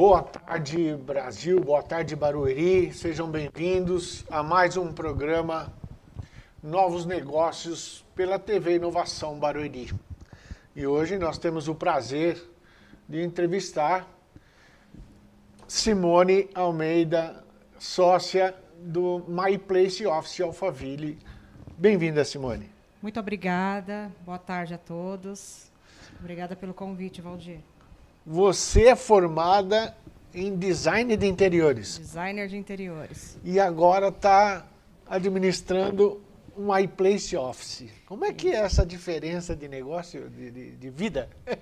Boa tarde, Brasil. Boa tarde, Barueri. Sejam bem-vindos a mais um programa Novos Negócios pela TV Inovação Barueri. E hoje nós temos o prazer de entrevistar Simone Almeida, sócia do My Place Office Alphaville. Bem-vinda, Simone. Muito obrigada. Boa tarde a todos. Obrigada pelo convite, Valdir. Você é formada em design de interiores. Designer de interiores. E agora está administrando um iPlace Office. Como é que é essa diferença de negócio, de, de, de vida?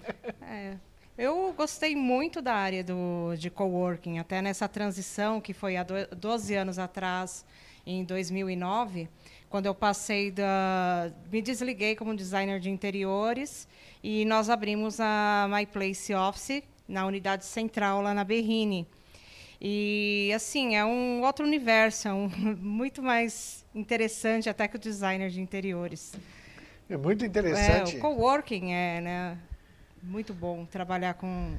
É, eu gostei muito da área do, de coworking, até nessa transição que foi há 12 anos atrás, em 2009, quando eu passei da. me desliguei como designer de interiores e nós abrimos a My Place Office na unidade central lá na Berrine. E assim, é um outro universo, é um, muito mais interessante até que o designer de interiores. É muito interessante. É, o coworking é, né, muito bom trabalhar com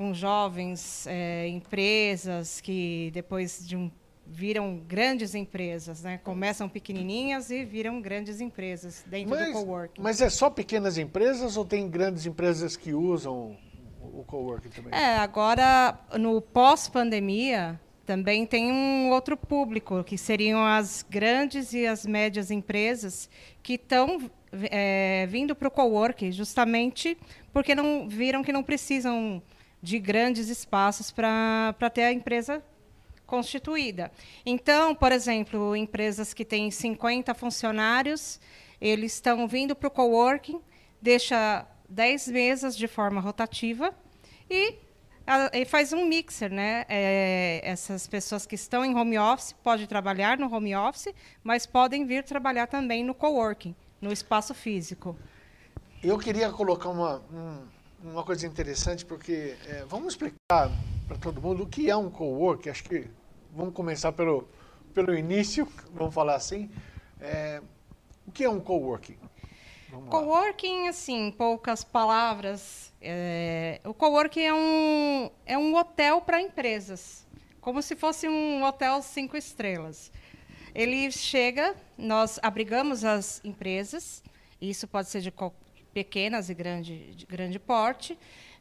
com jovens, é, empresas que depois de um viram grandes empresas, né? Começam pequenininhas e viram grandes empresas dentro mas, do coworking. Mas é só pequenas empresas ou tem grandes empresas que usam o coworking também? É, agora no pós-pandemia também tem um outro público que seriam as grandes e as médias empresas que estão é, vindo para o coworking justamente porque não viram que não precisam de grandes espaços para ter a empresa constituída. Então, por exemplo, empresas que têm 50 funcionários, eles estão vindo para o coworking, deixa 10 mesas de forma rotativa e, a, e faz um mixer, né? É, essas pessoas que estão em home office podem trabalhar no home office, mas podem vir trabalhar também no coworking, no espaço físico. Eu queria colocar uma, uma coisa interessante, porque é, vamos explicar para todo mundo o que é um coworking. Acho que vamos começar pelo, pelo início, vamos falar assim. É, o que é um coworking? Coworking, assim, em poucas palavras, é, o coworking é um, é um hotel para empresas, como se fosse um hotel cinco estrelas. Ele chega, nós abrigamos as empresas, isso pode ser de pequenas e grande, de grande porte,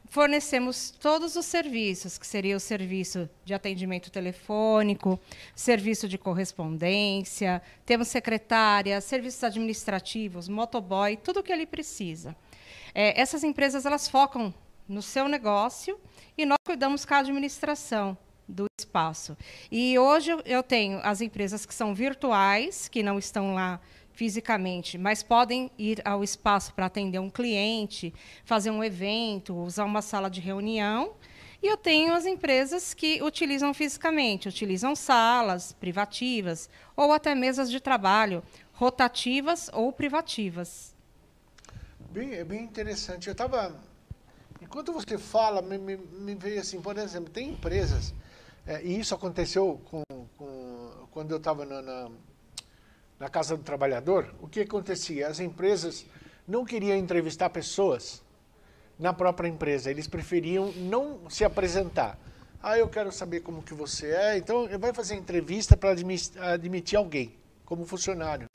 fornecemos todos os serviços, que seria o serviço de atendimento telefônico, serviço de correspondência, temos secretária, serviços administrativos, motoboy, tudo o que ele precisa. É, essas empresas elas focam no seu negócio e nós cuidamos com a administração do espaço. E hoje eu tenho as empresas que são virtuais, que não estão lá fisicamente, mas podem ir ao espaço para atender um cliente, fazer um evento, usar uma sala de reunião. E eu tenho as empresas que utilizam fisicamente, utilizam salas privativas ou até mesas de trabalho rotativas ou privativas. Bem, é bem interessante. Eu estava. Enquanto você fala, me, me, me, veio assim, por exemplo, tem empresas, é, e isso aconteceu com, com quando eu estava na, na na Casa do Trabalhador, o que acontecia? As empresas não queriam entrevistar pessoas na própria empresa, eles preferiam não se apresentar. Ah, eu quero saber como que você é, então vai fazer entrevista para admitir alguém como funcionário.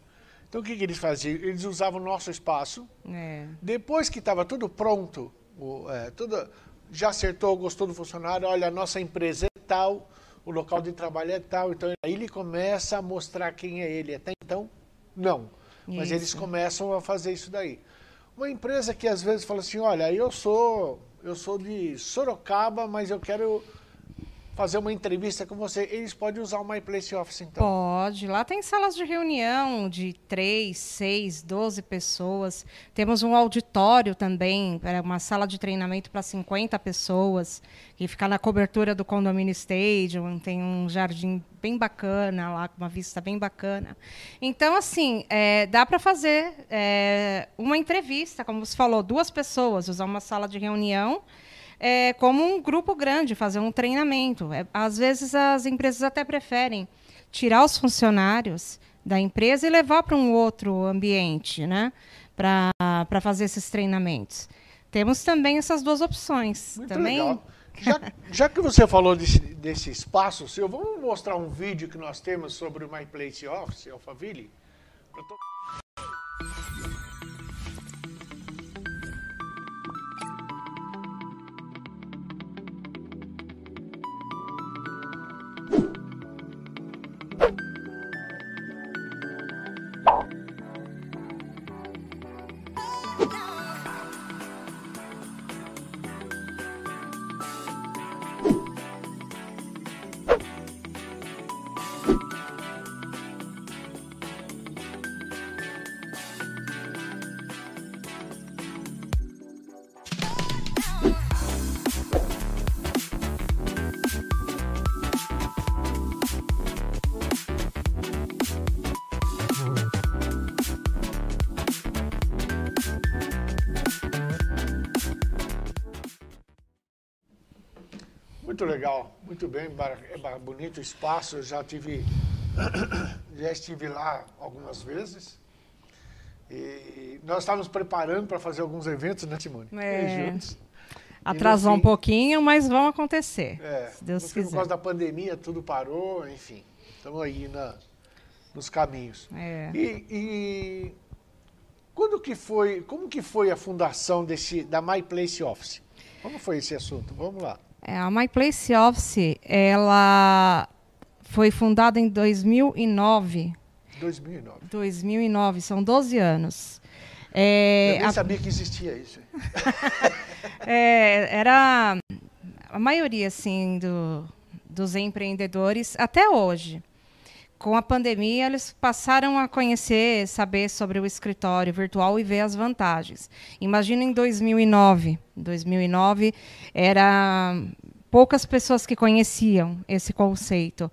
Então o que, que eles faziam? Eles usavam o nosso espaço. É. Depois que estava tudo pronto, o, é, tudo, já acertou, gostou do funcionário, olha, a nossa empresa é tal, o local de trabalho é tal. Então aí ele começa a mostrar quem é ele. Até então, não. Mas isso. eles começam a fazer isso daí. Uma empresa que às vezes fala assim, olha, eu sou, eu sou de Sorocaba, mas eu quero fazer uma entrevista com você, eles podem usar o My Place Office, então? Pode. Lá tem salas de reunião de 3, 6, 12 pessoas. Temos um auditório também, uma sala de treinamento para 50 pessoas, que fica na cobertura do Condomínio Stadium. Tem um jardim bem bacana lá, com uma vista bem bacana. Então, assim, é, dá para fazer é, uma entrevista, como você falou, duas pessoas, usar uma sala de reunião é, como um grupo grande, fazer um treinamento. É, às vezes as empresas até preferem tirar os funcionários da empresa e levar para um outro ambiente, né? Para fazer esses treinamentos. Temos também essas duas opções. Muito também... legal. Já, já que você falou desse, desse espaço seu, vamos mostrar um vídeo que nós temos sobre o My Place Office, Alphaville? Eu tô... Muito legal, muito bem, é bonito o espaço. Eu já tive, já estive lá algumas vezes. E nós estávamos preparando para fazer alguns eventos, né, Timone? É. Juntos. Atrasou fim, um pouquinho, mas vão acontecer. É, se Deus quiser. Por causa da pandemia, tudo parou, enfim. Estamos aí na, nos caminhos. É. E, e, quando que foi, como que foi a fundação desse, da My Place Office? Como foi esse assunto? Vamos lá. É, a My Place Office, ela foi fundada em 2009. 2009. 2009, são 12 anos. É, Eu nem a... sabia que existia isso. é, era a maioria, assim, do, dos empreendedores, até hoje. Com a pandemia, eles passaram a conhecer, saber sobre o escritório virtual e ver as vantagens. Imagina em 2009. 2009 era poucas pessoas que conheciam esse conceito.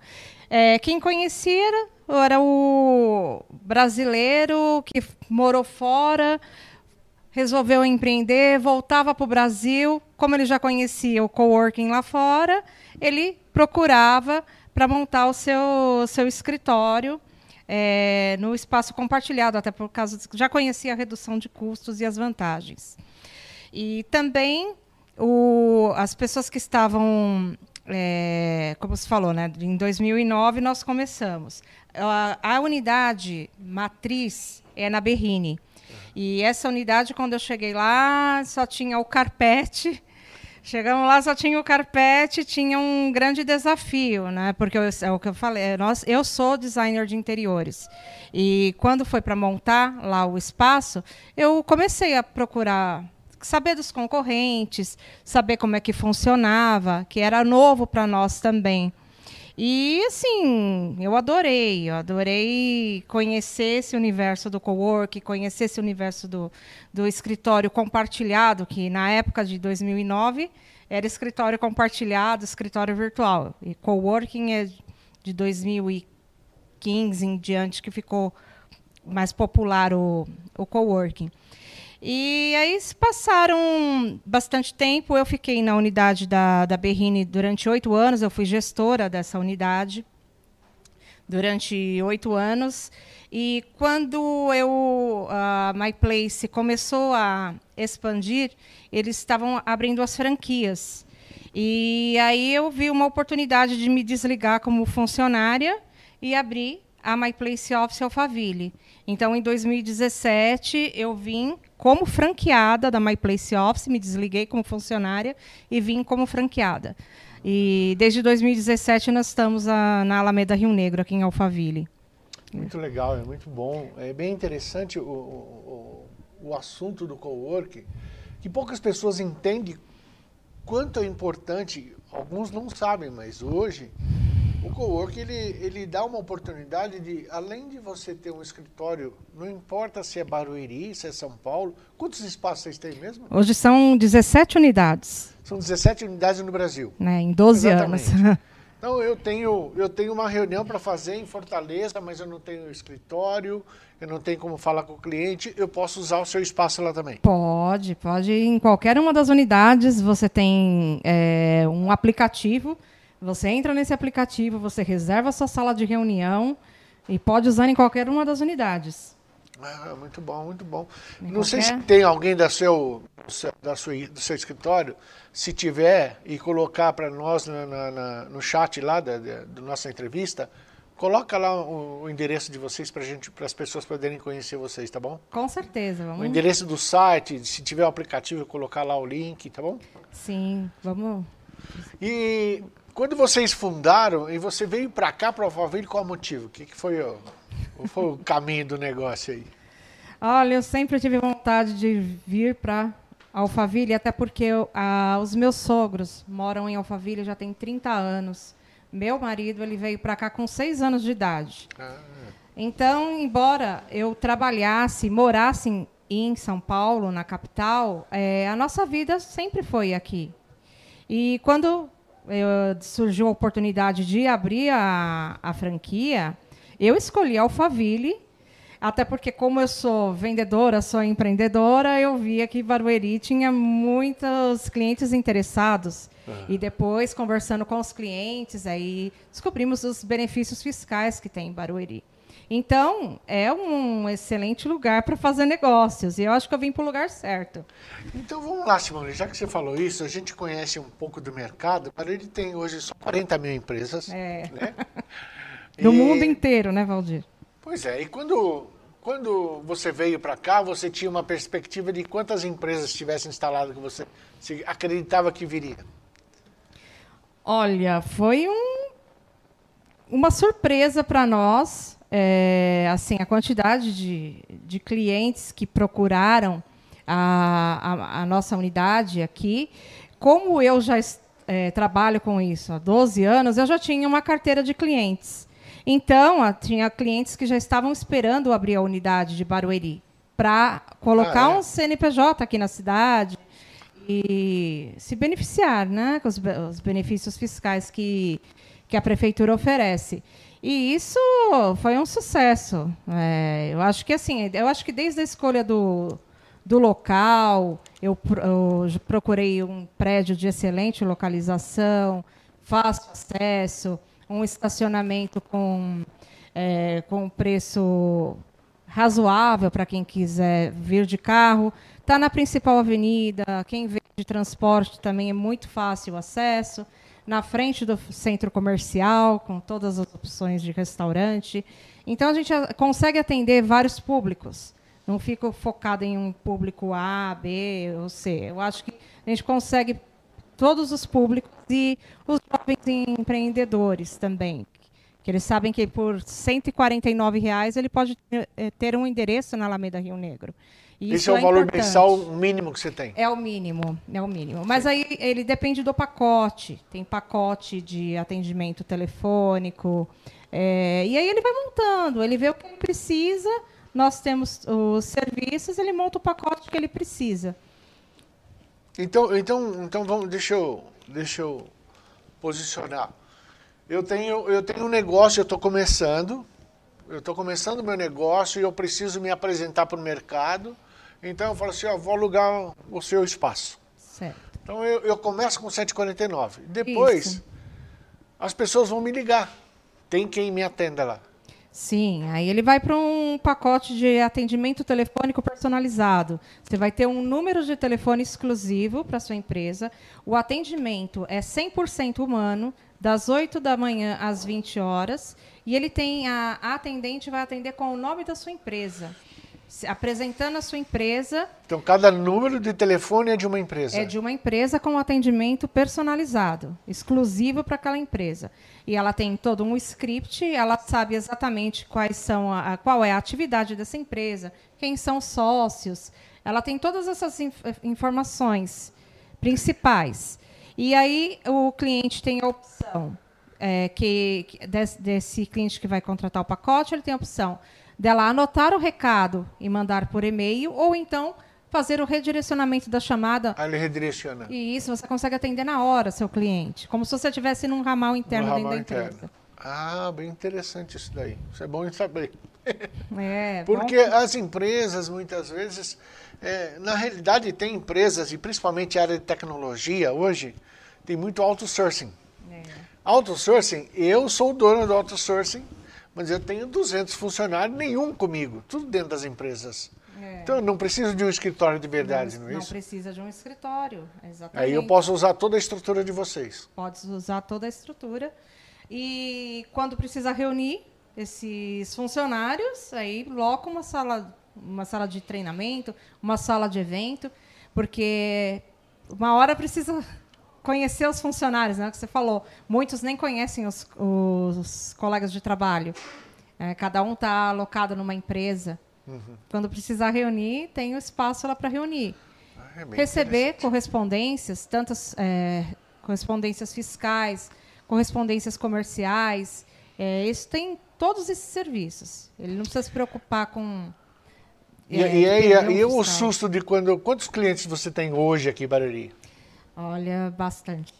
É, quem conhecia era, era o brasileiro que morou fora, resolveu empreender, voltava para o Brasil. Como ele já conhecia o coworking lá fora, ele procurava para montar o seu, seu escritório é, no espaço compartilhado, até por causa de, já conhecia a redução de custos e as vantagens. E também o, as pessoas que estavam, é, como se falou, né, em 2009 nós começamos. A, a unidade matriz é na Berrine. E essa unidade, quando eu cheguei lá, só tinha o carpete Chegamos lá, só tinha o carpete, tinha um grande desafio, né? Porque eu, é o que eu falei, é, nós, eu sou designer de interiores. E quando foi para montar lá o espaço, eu comecei a procurar saber dos concorrentes, saber como é que funcionava, que era novo para nós também. E assim, eu adorei, eu adorei conhecer esse universo do cowork, conhecer esse universo do, do escritório compartilhado, que na época de 2009 era escritório compartilhado, escritório virtual. E coworking é de 2015 em diante que ficou mais popular o, o coworking. E aí passaram bastante tempo. Eu fiquei na unidade da, da Berrine durante oito anos. Eu fui gestora dessa unidade durante oito anos. E quando eu, a My Place começou a expandir, eles estavam abrindo as franquias. E aí eu vi uma oportunidade de me desligar como funcionária e abrir a My Place Office Alphaville. Então, em 2017, eu vim como franqueada da My Place Office, me desliguei como funcionária e vim como franqueada. E desde 2017 nós estamos a, na Alameda Rio Negro, aqui em Alphaville. Muito legal, é muito bom. É bem interessante o, o, o assunto do coworking, que poucas pessoas entendem quanto é importante, alguns não sabem, mas hoje o cowork ele, ele dá uma oportunidade de, além de você ter um escritório, não importa se é Barueri, se é São Paulo, quantos espaços vocês têm mesmo? Hoje são 17 unidades. São 17 unidades no Brasil. Né, em 12 Exatamente. anos. Então eu tenho, eu tenho uma reunião para fazer em Fortaleza, mas eu não tenho escritório, eu não tenho como falar com o cliente, eu posso usar o seu espaço lá também? Pode, pode. Em qualquer uma das unidades você tem é, um aplicativo você entra nesse aplicativo, você reserva a sua sala de reunião e pode usar em qualquer uma das unidades. Ah, muito bom, muito bom. Em Não sei se qualquer- tem alguém da seu, da sua, do seu escritório, se tiver, e colocar para nós na- na- no chat lá da, da, da nossa entrevista, coloca lá o, o endereço de vocês para gente, para as pessoas poderem conhecer vocês, tá bom? Com certeza, O vamos. endereço do site, se tiver o aplicativo, colocar lá o link, tá bom? Sim, vamos. E quando vocês fundaram e você veio para cá, para Alphaville, qual o motivo? O que, que foi, o, foi o caminho do negócio aí? Olha, eu sempre tive vontade de vir para Alphaville, até porque eu- ah, os meus sogros moram em Alphaville já tem 30 anos. Meu marido ele veio para cá com 6 anos de idade. Ah, Então, embora eu trabalhasse, morasse em, em São Paulo, na capital, eh, a nossa vida sempre foi aqui. E quando eh, surgiu a oportunidade de abrir a, a franquia, eu escolhi Alphaville, até porque, como eu sou vendedora, sou empreendedora, eu via que Barueri tinha muitos clientes interessados. E depois, conversando com os clientes, aí descobrimos os benefícios fiscais que tem em Barueri. Então, é um excelente lugar para fazer negócios. E eu acho que eu vim para o lugar certo. Então vamos lá, Simone, já que você falou isso, a gente conhece um pouco do mercado, mas ele tem hoje só 40 mil empresas. É. Né? Do E- mundo inteiro, né, Valdir? Pois é, e quando, quando você veio para cá, você tinha uma perspectiva de quantas empresas estivessem instaladas que você se acreditava que viria? Olha, foi um- uma surpresa para nós, é, assim, a quantidade de, de clientes que procuraram a, a- a nossa unidade aqui. Como eu já é, trabalho com isso há 12 anos, eu já tinha uma carteira de clientes. Então, a- tinha clientes que já estavam esperando abrir a unidade de Barueri para colocar Ah, é? um CNPJ aqui na cidade e se beneficiar né, com os, os benefícios fiscais que, que a prefeitura oferece. E isso foi um sucesso. É, eu acho que assim, eu acho que desde a escolha do, do local, eu, eu procurei um prédio de excelente localização, fácil acesso, um estacionamento com, é, com preço razoável para quem quiser vir de carro. Está na principal avenida, quem vem de transporte também é muito fácil o acesso. Na frente do centro comercial, com todas as opções de restaurante. Então, a gente consegue atender vários públicos. Não fico focado em um público A, B ou C. Eu acho que a gente consegue todos os públicos e os jovens empreendedores também. Que eles sabem que por 149 reais ele pode eh, ter um endereço na Alameda Rio Negro. E Esse isso é o valor importante. mensal mínimo que você tem. É o mínimo, é o mínimo. Mas aí ele depende do pacote. Tem pacote de atendimento telefônico. é, e aí ele vai montando, ele vê o que ele precisa, nós temos os serviços, ele monta o pacote que ele precisa. Então, então, então vamos, deixa eu, deixa eu posicionar. Eu tenho, eu tenho um negócio, eu estou começando, eu estou começando o meu negócio e eu preciso me apresentar para o mercado. Então eu falo assim, ó, vou alugar o seu espaço. Certo. Então eu, eu começo com 149. Depois, Isso. as pessoas vão me ligar. Tem quem me atenda lá. Sim, aí ele vai para um pacote de atendimento telefônico personalizado. Você vai ter um número de telefone exclusivo para sua empresa. O atendimento é 100% humano, das 8 da manhã às 20 horas. E ele tem a, a atendente vai atender com o nome da sua empresa, apresentando a sua empresa Então cada número de telefone é de uma empresa. é de uma empresa com atendimento personalizado, exclusivo para aquela empresa. E ela tem todo um script, ela sabe exatamente quais são a, qual é a atividade dessa empresa, quem são os sócios. Ela tem todas essas inf- informações principais. E aí o cliente tem a opção é, que, que desse, desse cliente que vai contratar o pacote, ele tem a opção dela anotar o recado e mandar por e-mail, ou então fazer o redirecionamento da chamada. Aí ele redireciona. E isso você consegue atender na hora seu cliente, como se você estivesse num ramal interno No dentro da ramal empresa. interno. Ah, bem interessante isso daí. Isso é bom em saber. É, Porque as empresas, muitas vezes, é, na realidade, tem empresas, e principalmente a área de tecnologia hoje, tem muito outsourcing. bom, é. Outsourcing, eu sou o dono do outsourcing, Mas eu tenho 200 funcionários, nenhum comigo, tudo dentro das empresas. É. Então eu não preciso de um escritório de verdade, não, não é isso? Não precisa de um escritório, exatamente. Aí eu posso usar toda a estrutura de vocês. Pode usar toda a estrutura. E quando precisa reunir esses funcionários, aí loca uma sala, uma sala de treinamento, uma sala de evento, porque uma hora precisa conhecer os funcionários, né? Que você falou. Muitos nem conhecem os, os colegas de trabalho. É, cada um está alocado numa empresa. Uhum. Quando precisar reunir, tem o espaço lá para reunir. Ah, é Receber correspondências, tantas é, correspondências fiscais, correspondências comerciais. É, isso tem todos esses serviços. Ele não precisa se preocupar com. E, é, e, e, e o susto de quando. Quantos clientes você tem hoje aqui em Bariri? Olha, bastante.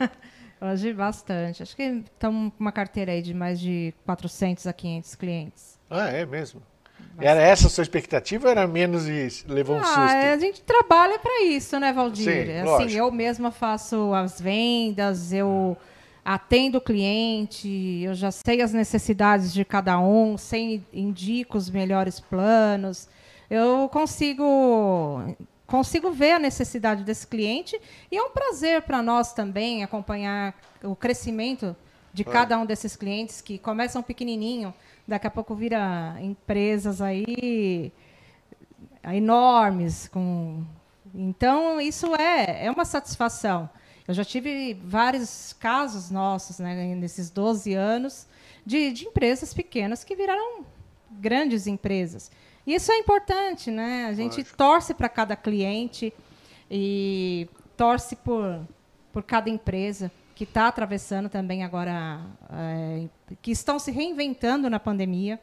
Hoje, bastante. Acho que estamos com uma carteira aí de mais de 400 a 500 clientes. Ah, é mesmo? Bastante. Era essa a sua expectativa ou era menos e levou um ah, susto? A gente trabalha para isso, né, Valdir? Sim, assim, lógico. eu mesma faço as vendas, eu atendo o cliente, eu já sei as necessidades de cada um, sei, indico os melhores planos. Eu consigo consigo ver a necessidade desse cliente e é um prazer para nós também acompanhar o crescimento de é. cada um desses clientes que começam pequenininho, daqui a pouco vira empresas aí enormes com então isso é é uma satisfação. Eu já tive vários casos nossos, né, nesses 12 anos, de, de empresas pequenas que viraram grandes empresas. Isso é importante, né? A gente Lógico. torce para cada cliente e torce por, por cada empresa que está atravessando também agora, é, que estão se reinventando na pandemia.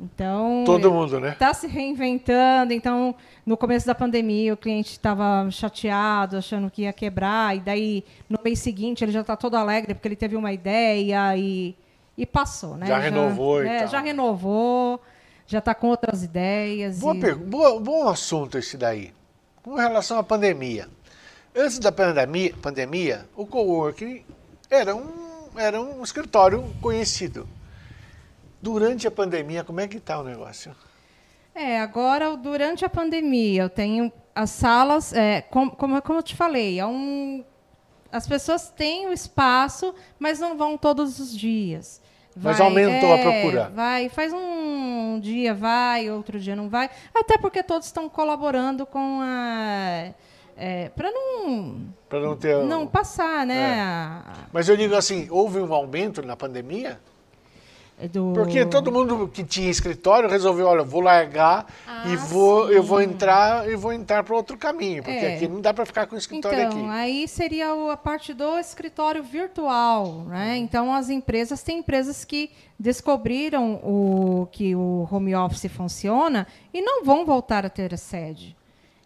Então, todo mundo, né? Está se reinventando. Então, no começo da pandemia, o cliente estava chateado, achando que ia quebrar, e daí no mês seguinte ele já está todo alegre porque ele teve uma ideia e, e passou, né? Já, já renovou, é, Já renovou já está com outras ideias. Boa e... Boa, bom assunto esse daí. Com relação à pandemia. Antes da pandemia, pandemia o coworking era um, era um escritório conhecido. Durante a pandemia, como é que está o negócio? É, agora, durante a pandemia, eu tenho as salas, é, como, como, como eu te falei, é um, as pessoas têm o espaço, mas não vão todos os dias. Vai, Mas aumentou é, a procura. Vai, faz um dia vai, outro dia não vai. Até porque todos estão colaborando com a. É, para não. Para não ter. Não passar, né? É. Mas eu digo assim: houve um aumento na pandemia? É do... Porque todo mundo que tinha escritório resolveu, olha, vou largar ah, e vou, eu vou entrar e vou entrar para outro caminho, porque é. aqui não dá para ficar com o escritório então, aqui. aí seria a parte do escritório virtual, né? Então as empresas têm empresas que descobriram o que o home office funciona e não vão voltar a ter a sede.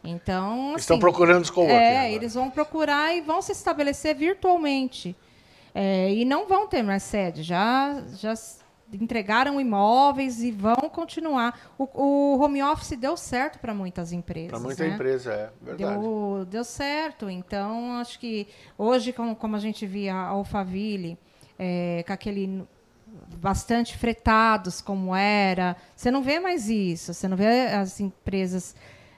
Então, assim, estão procurando os coworking. É, agora. eles vão procurar e vão se estabelecer virtualmente. É, e não vão ter mais sede. Já, já entregaram imóveis e vão continuar. O, o home office deu certo para muitas empresas. Para muita né? empresa, é verdade. Deu, deu certo. Então, acho que hoje, como, como a gente via a Alphaville, é, com aquele bastante fretados como era, você não vê mais isso. Você não vê as empresas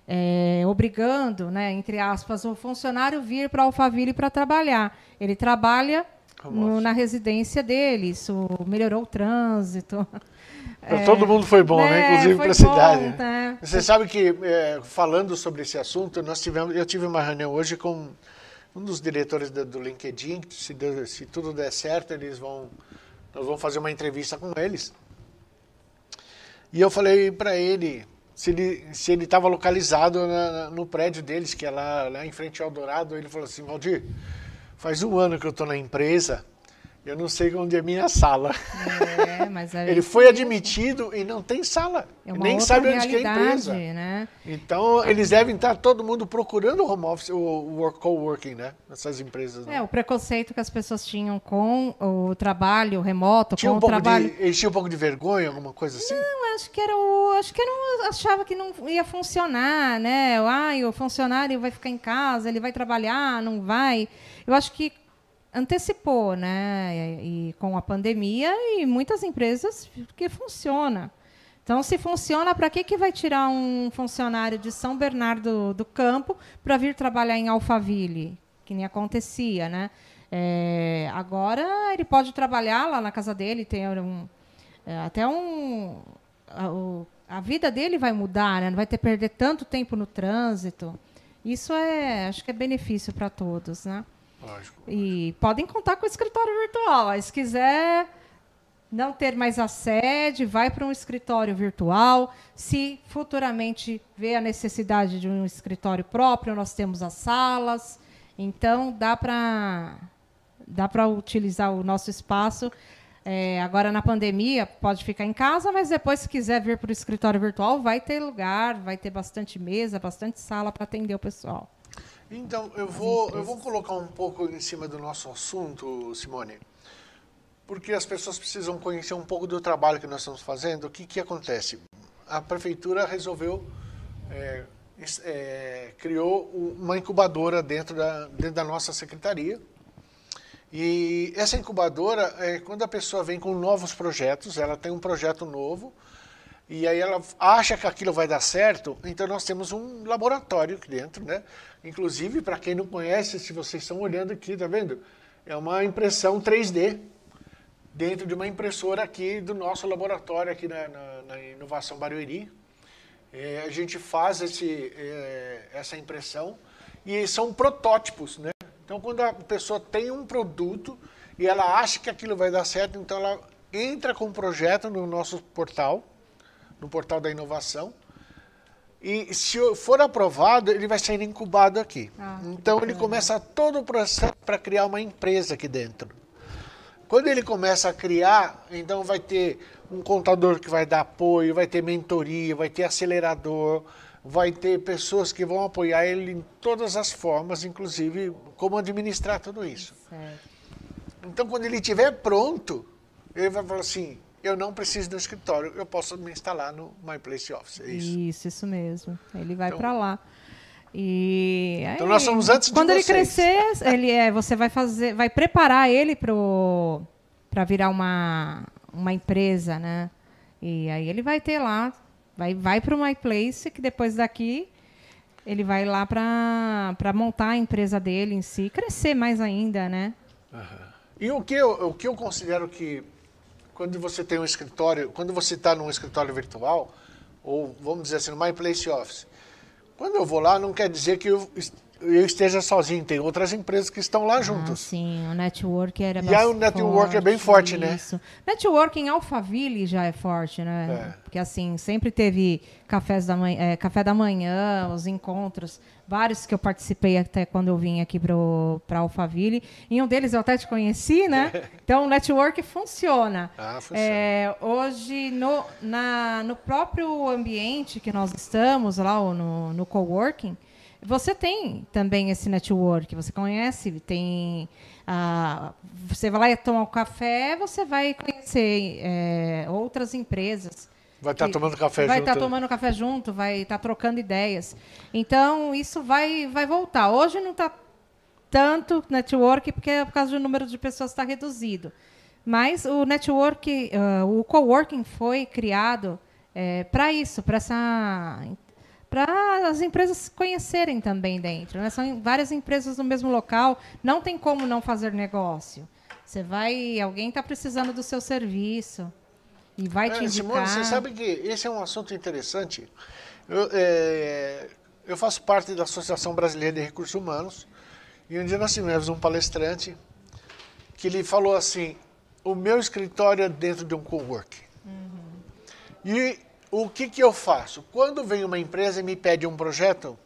é, obrigando, né, entre aspas, o funcionário vir para a Alphaville para trabalhar. Ele trabalha no, na residência dele. Isso melhorou o trânsito. Para é, todo mundo foi bom, né? né? Inclusive para a cidade. Né? Você sabe que, é, falando sobre esse assunto, nós tivemos, eu tive uma reunião hoje com um dos diretores do, do LinkedIn. Se, se tudo der certo, eles vão, nós vamos fazer uma entrevista com eles. E eu falei para ele se ele se ele estava localizado na, no prédio deles, que é lá, lá em frente ao Dourado. Ele falou assim, Valdir, Faz um ano que eu estou na empresa, eu não sei onde é minha sala. É, mas Ele foi admitido e não tem sala. É Nem sabe onde é a empresa. Né? Então, eles devem estar todo mundo procurando o home office, o work, co-working, né? Nessas empresas. Né? É, o preconceito que as pessoas tinham com o trabalho remoto, tinha com um o trabalho... De, eles tinham um pouco de vergonha, alguma coisa assim? Não, acho que era o... Acho que não achava que não ia funcionar, né? Ai, o funcionário vai ficar em casa, ele vai trabalhar, não vai... Eu acho que antecipou, né? E, e, com a pandemia e muitas empresas que funciona. Então, se funciona, para que, que vai tirar um funcionário de São Bernardo do Campo para vir trabalhar em Alphaville, que nem acontecia, né? É, agora ele pode trabalhar lá na casa dele, tem um, é, até um a, a, vida dele vai mudar, né? não vai ter perder tanto tempo no trânsito. Isso é, acho que é benefício para todos, né? Lógico. E podem contar com o escritório virtual. se quiser não ter mais a sede, vai para um escritório virtual. Se futuramente vê a necessidade de um escritório próprio, nós temos as salas. Então dá para dá para utilizar o nosso espaço. É, agora na pandemia pode ficar em casa, mas depois se quiser vir para o escritório virtual, vai ter lugar, vai ter bastante mesa, bastante sala para atender o pessoal. Então, eu vou, eu vou colocar um pouco em cima do nosso assunto, Simone, porque as pessoas precisam conhecer um pouco do trabalho que nós estamos fazendo. O que, que acontece? A prefeitura resolveu, é, é, criou uma incubadora dentro da, dentro da nossa secretaria. E essa incubadora, é, quando a pessoa vem com novos projetos, ela tem um projeto novo, e aí ela acha que aquilo vai dar certo, então nós temos um laboratório aqui dentro, né? Inclusive, para quem não conhece, se vocês estão olhando aqui, tá vendo? É uma impressão 3D dentro de uma impressora aqui do nosso laboratório aqui na, na, na Inovação Barueri. É, a gente faz esse, é, essa impressão e são protótipos, né? Então, quando a pessoa tem um produto e ela acha que aquilo vai dar certo, então ela entra com um projeto no nosso portal, no portal da inovação, e se for aprovado, ele vai ser incubado aqui. Ah, então ele começa todo o processo para criar uma empresa aqui dentro. Quando ele começa a criar, então vai ter um contador que vai dar apoio, vai ter mentoria, vai ter acelerador, vai ter pessoas que vão apoiar ele em todas as formas, inclusive como administrar tudo isso. Certo. Então quando ele estiver pronto, ele vai falar assim, eu não preciso do escritório, eu posso me instalar no My Place Office. É isso. Isso, isso mesmo. Ele vai então, para lá. E então nós somos antes quando de ele crescer, ele é, você vai fazer, vai preparar ele para virar uma uma empresa, né? E aí ele vai ter lá, vai vai para o My Place, que depois daqui ele vai lá para montar a empresa dele em si, crescer mais ainda, né? Uhum. E o que eu, o que eu considero que quando você tem um escritório, quando você está num escritório virtual, ou vamos dizer assim, no My Place Office, quando eu vou lá, não quer dizer que eu, eu esteja sozinho, tem outras empresas que estão lá ah, juntos. sim, o network era E aí o network forte, é bem forte, né? isso. né? Network em Alphaville já é forte, né? É. Porque assim, sempre teve cafés da manhã, é, café da manhã, os encontros, vários que eu participei até quando eu vim aqui para Alphaville. E um deles eu até te conheci, né? Então o network funciona. Ah, funciona. É, hoje, no, na, no próprio ambiente que nós estamos, lá no, no coworking, você tem também esse network, você conhece, tem. Ah, você vai lá tomar um café, você vai conhecer é, outras empresas. Vai estar tá tomando café vai junto. Vai estar tá tomando café junto, vai estar tá trocando ideias. Então, isso vai, vai voltar. Hoje não está tanto network, porque é por causa do número de pessoas está reduzido. Mas o network, uh, o coworking foi criado é, para isso, para essa para as empresas conhecerem também dentro. Né? São várias empresas no mesmo local, não tem como não fazer negócio. Você vai, alguém está precisando do seu serviço e vai é, te indicar. Simone, você sabe que esse é um assunto interessante. Eu, é, eu faço parte da Associação Brasileira de Recursos Humanos e um dia nós tivemos um palestrante que ele falou assim: o meu escritório é dentro de um coworking. Uhum. E o que, que eu faço? Quando vem uma empresa e me pede um projeto,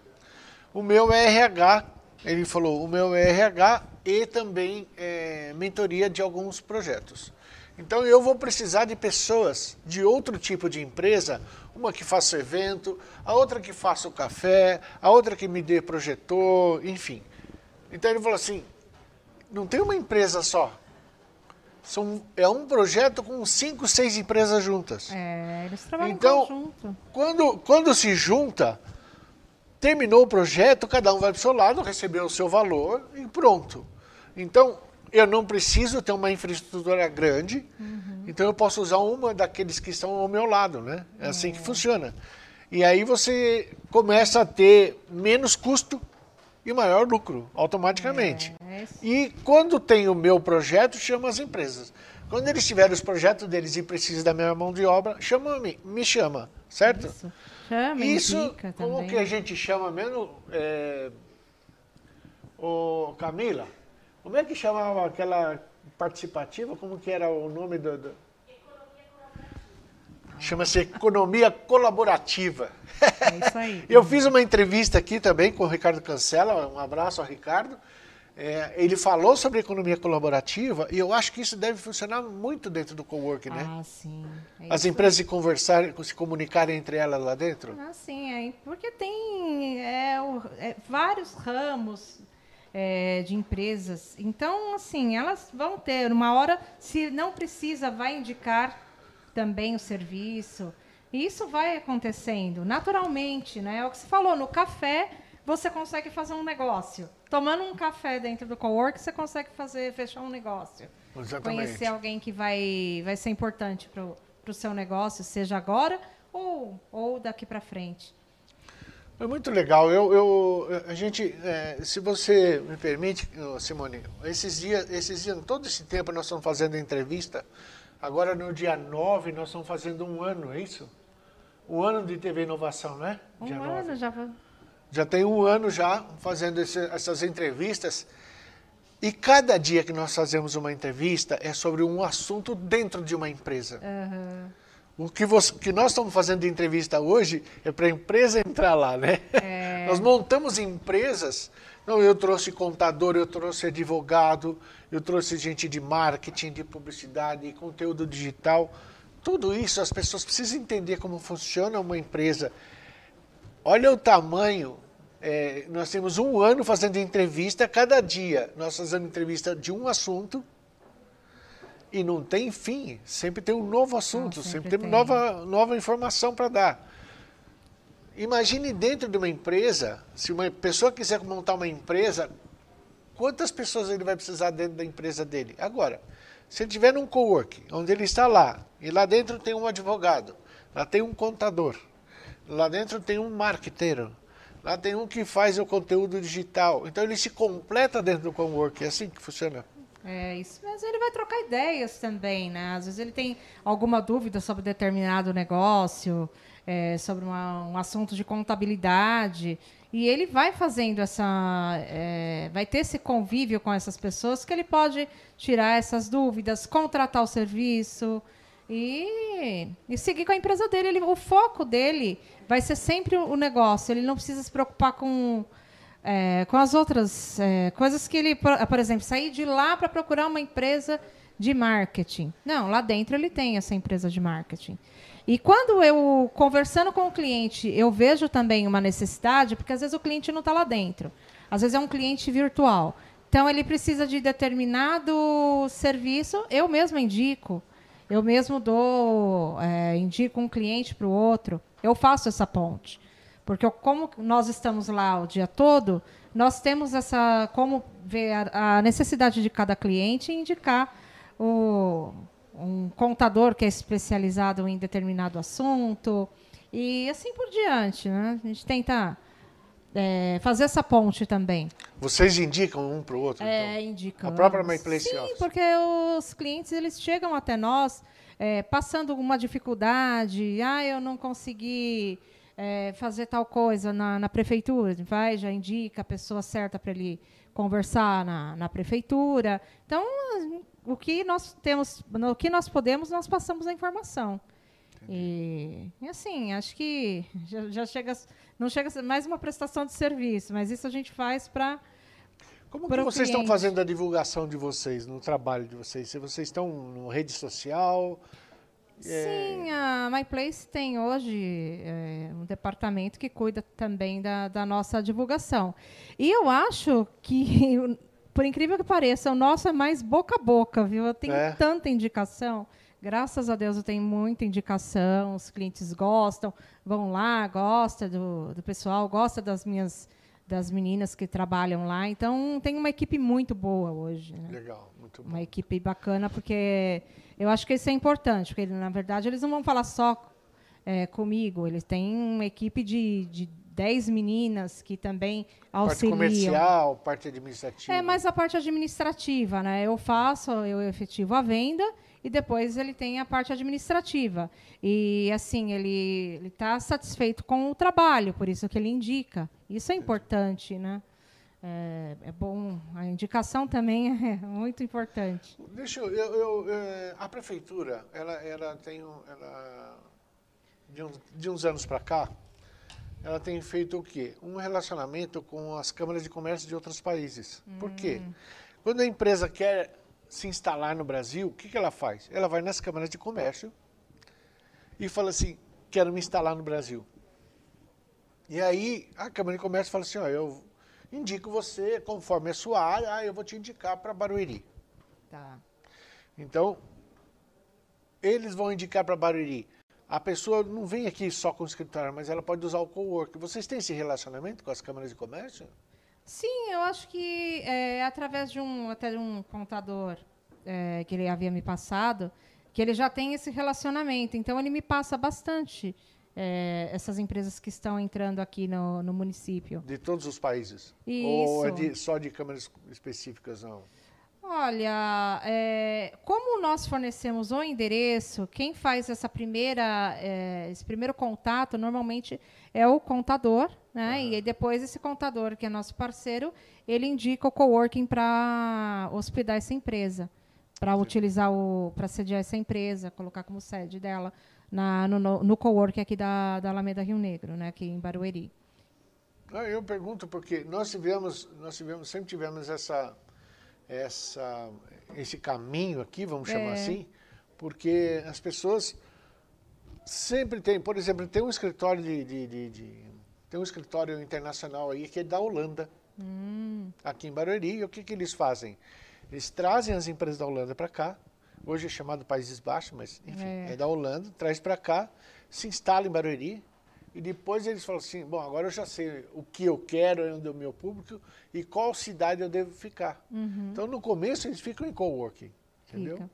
o meu RH, ele falou, o meu RH e também é, mentoria de alguns projetos. Então eu vou precisar de pessoas de outro tipo de empresa, uma que faça evento, a outra que faça o café, a outra que me dê projetor, enfim. Então ele falou assim, não tem uma empresa só, são, é um projeto com cinco, seis empresas juntas. É, eles trabalham então, junto. Quando, quando se junta, terminou o projeto, cada um vai para o seu lado, recebeu o seu valor e pronto. Então, eu não preciso ter uma infraestrutura grande, uhum. então eu posso usar uma daqueles que estão ao meu lado, né? É assim é. que funciona. E aí você começa a ter menos custo e maior lucro, automaticamente. É, é e quando tem o meu projeto, chama as empresas. Quando eles tiverem os projetos deles e precisam da minha mão de obra, chama -me, me chama, certo? Isso, chama, Isso como também. que a gente chama mesmo, é, o Camila? Como é que chamava aquela participativa? Como que era o nome do... do... Chama-se economia colaborativa. É isso aí. Eu fiz uma entrevista aqui também com o Ricardo Cancela, um abraço ao Ricardo. É, ele falou sobre economia colaborativa e eu acho que isso deve funcionar muito dentro do coworking, né? Ah, sim. É As empresas se conversarem, se comunicarem entre elas lá dentro? Ah, sim. É, porque tem é, é vários ramos é, de empresas. Então, assim, elas vão ter, uma hora, se não precisa, vai indicar também o serviço. E isso vai acontecendo naturalmente, né? É o que você falou, no café você consegue fazer um negócio. Tomando um café dentro do cowork, você consegue fazer, fechar um negócio. Exatamente. Conhecer alguém que vai, vai ser importante para o seu negócio, seja agora ou, ou daqui para frente. É muito legal. Eu, eu, a gente, é, se você me permite, Simone, esses dias, esses dias, todo esse tempo nós estamos fazendo entrevista. Agora no dia 9 nós estamos fazendo um ano, é isso? Um ano de TV Inovação, né? Um dia ano 9. já. Já tem um ano já fazendo esse, essas entrevistas. E cada dia que nós fazemos uma entrevista é sobre um assunto dentro de uma empresa. Uhum. O que, você, que nós estamos fazendo de entrevista hoje é para a empresa entrar lá, né? É. Nós montamos empresas. Não, eu trouxe contador, eu trouxe advogado, eu trouxe gente de marketing, de publicidade, conteúdo digital. Tudo isso as pessoas precisam entender como funciona uma empresa. Olha o tamanho. É, nós temos um ano fazendo entrevista cada dia. Nós fazemos entrevista de um assunto e não tem fim. Sempre tem um novo assunto, não, sempre, sempre tem nova, nova informação para dar. Imagine dentro de uma empresa, se uma pessoa quiser montar uma empresa, quantas pessoas ele vai precisar dentro da empresa dele? Agora, se ele estiver num coworking, onde ele está lá, e lá dentro tem um advogado, lá tem um contador, lá dentro tem um marqueteiro, lá tem um que faz o conteúdo digital. Então ele se completa dentro do coworking, é assim que funciona. É isso, mas ele vai trocar ideias também, né? Às vezes ele tem alguma dúvida sobre determinado negócio, é, sobre uma, um assunto de contabilidade, e ele vai fazendo essa, é, vai ter esse convívio com essas pessoas que ele pode tirar essas dúvidas, contratar o serviço e, e seguir com a empresa dele. Ele, o foco dele vai ser sempre o negócio. Ele não precisa se preocupar com é, com as outras é, coisas que ele, por, exemplo, sair de lá para procurar uma empresa de marketing. Não, lá dentro ele tem essa empresa de marketing. E quando eu, conversando com o cliente, eu vejo também uma necessidade, porque às vezes o cliente não está lá dentro. Às vezes é um cliente virtual. Então, ele precisa de determinado serviço, eu mesmo indico. Eu mesmo dou, é, indico um cliente para o outro. Eu faço essa ponte. Porque como nós estamos lá o dia todo, nós temos essa como ver a, necessidade de cada cliente e indicar o, um contador que é especializado em determinado assunto e assim por diante, né? A gente tenta é, fazer essa ponte também. Vocês indicam um para o outro? É, então? indicam. A própria MyPlace Sim, Office. porque os clientes eles chegam até nós é, passando uma dificuldade. Ah, eu não consegui é, fazer tal coisa na, na, prefeitura, vai, já indica a pessoa certa para ele conversar na, na, prefeitura. Então, o que nós temos, no que nós podemos, nós passamos a informação. E, e, assim, acho que já, já, chega, não chega a ser mais uma prestação de serviço, mas isso a gente faz para como que vocês cliente. estão fazendo a divulgação de vocês, no trabalho de vocês? Se vocês estão na rede social, Sim, a MyPlace tem hoje é, um departamento que cuida também da, da, nossa divulgação. E eu acho que, por incrível que pareça, o nosso é mais boca a boca, viu? Eu tenho é. tanta indicação. Graças a Deus eu tenho muita indicação, os clientes gostam, vão lá, gostam do, do pessoal, gostam das minhas das meninas que trabalham lá. Então, tem uma equipe muito boa hoje. Né? Legal, muito bom. Uma equipe bacana, porque eu acho que isso é importante, porque, na verdade, eles não vão falar só é, comigo, eles têm uma equipe de, de 10 meninas que também auxiliam. Parte comercial, parte administrativa. É, mais a parte administrativa, né? Eu faço, eu efetivo a venda e depois ele tem a parte administrativa. E, assim, ele está satisfeito com o trabalho, por isso que ele indica. Isso é importante, né? É, é, bom. A indicação também é muito importante. Deixa eu, eu, eu é, a prefeitura, ela, ela tem, ela, de, uns, de uns anos para cá, ela tem feito o quê? Um relacionamento com as câmaras de comércio de outros países. Hum. Por quê? Hum. Quando a empresa quer se instalar no Brasil, o que, que ela faz? Ela vai nas câmaras de comércio e fala assim, quero me instalar no Brasil. E aí a Câmara de Comércio fala assim, ó, eu indico você, conforme a sua área, ah, eu vou te indicar para Barueri. Tá. Então, eles vão indicar para Barueri. A pessoa não vem aqui só com o escritório, mas ela pode usar o co-work. Vocês têm esse relacionamento com as câmaras de comércio? Sim, eu acho que é, através de um até de um contador é, que ele havia me passado, que ele já tem esse relacionamento. Então ele me passa bastante é, essas empresas que estão entrando aqui no, no município. De todos os países? Isso. Ou é de, só de câmaras específicas, não? Olha, é, como nós fornecemos o endereço, quem faz essa primeira, é, esse primeiro contato normalmente é o contador, né? Uhum. E depois esse contador, que é nosso parceiro, ele indica o coworking para hospedar essa empresa, para utilizar o, para sediar essa empresa, colocar como sede dela na, no, no coworking aqui da, da Alameda Rio Negro, né? Aqui em Barueri. Ah, eu pergunto porque nós tivemos, nós tivemos, sempre tivemos essa essa, esse caminho aqui, vamos chamar é. assim, porque as pessoas sempre têm, por exemplo, tem um escritório de, de, de, de tem um escritório internacional aí que é da Holanda, hum. aqui em Barueri, e o que, que eles fazem? Eles trazem as empresas da Holanda para cá, hoje é chamado Países Baixos, mas enfim, é, é da Holanda, traz para cá, se instala em Barueri, e depois eles falam assim, bom, agora eu já sei o que eu quero, onde é o meu público e qual cidade eu devo ficar. Uhum. Então, no começo, eles ficam em coworking, entendeu? Fica.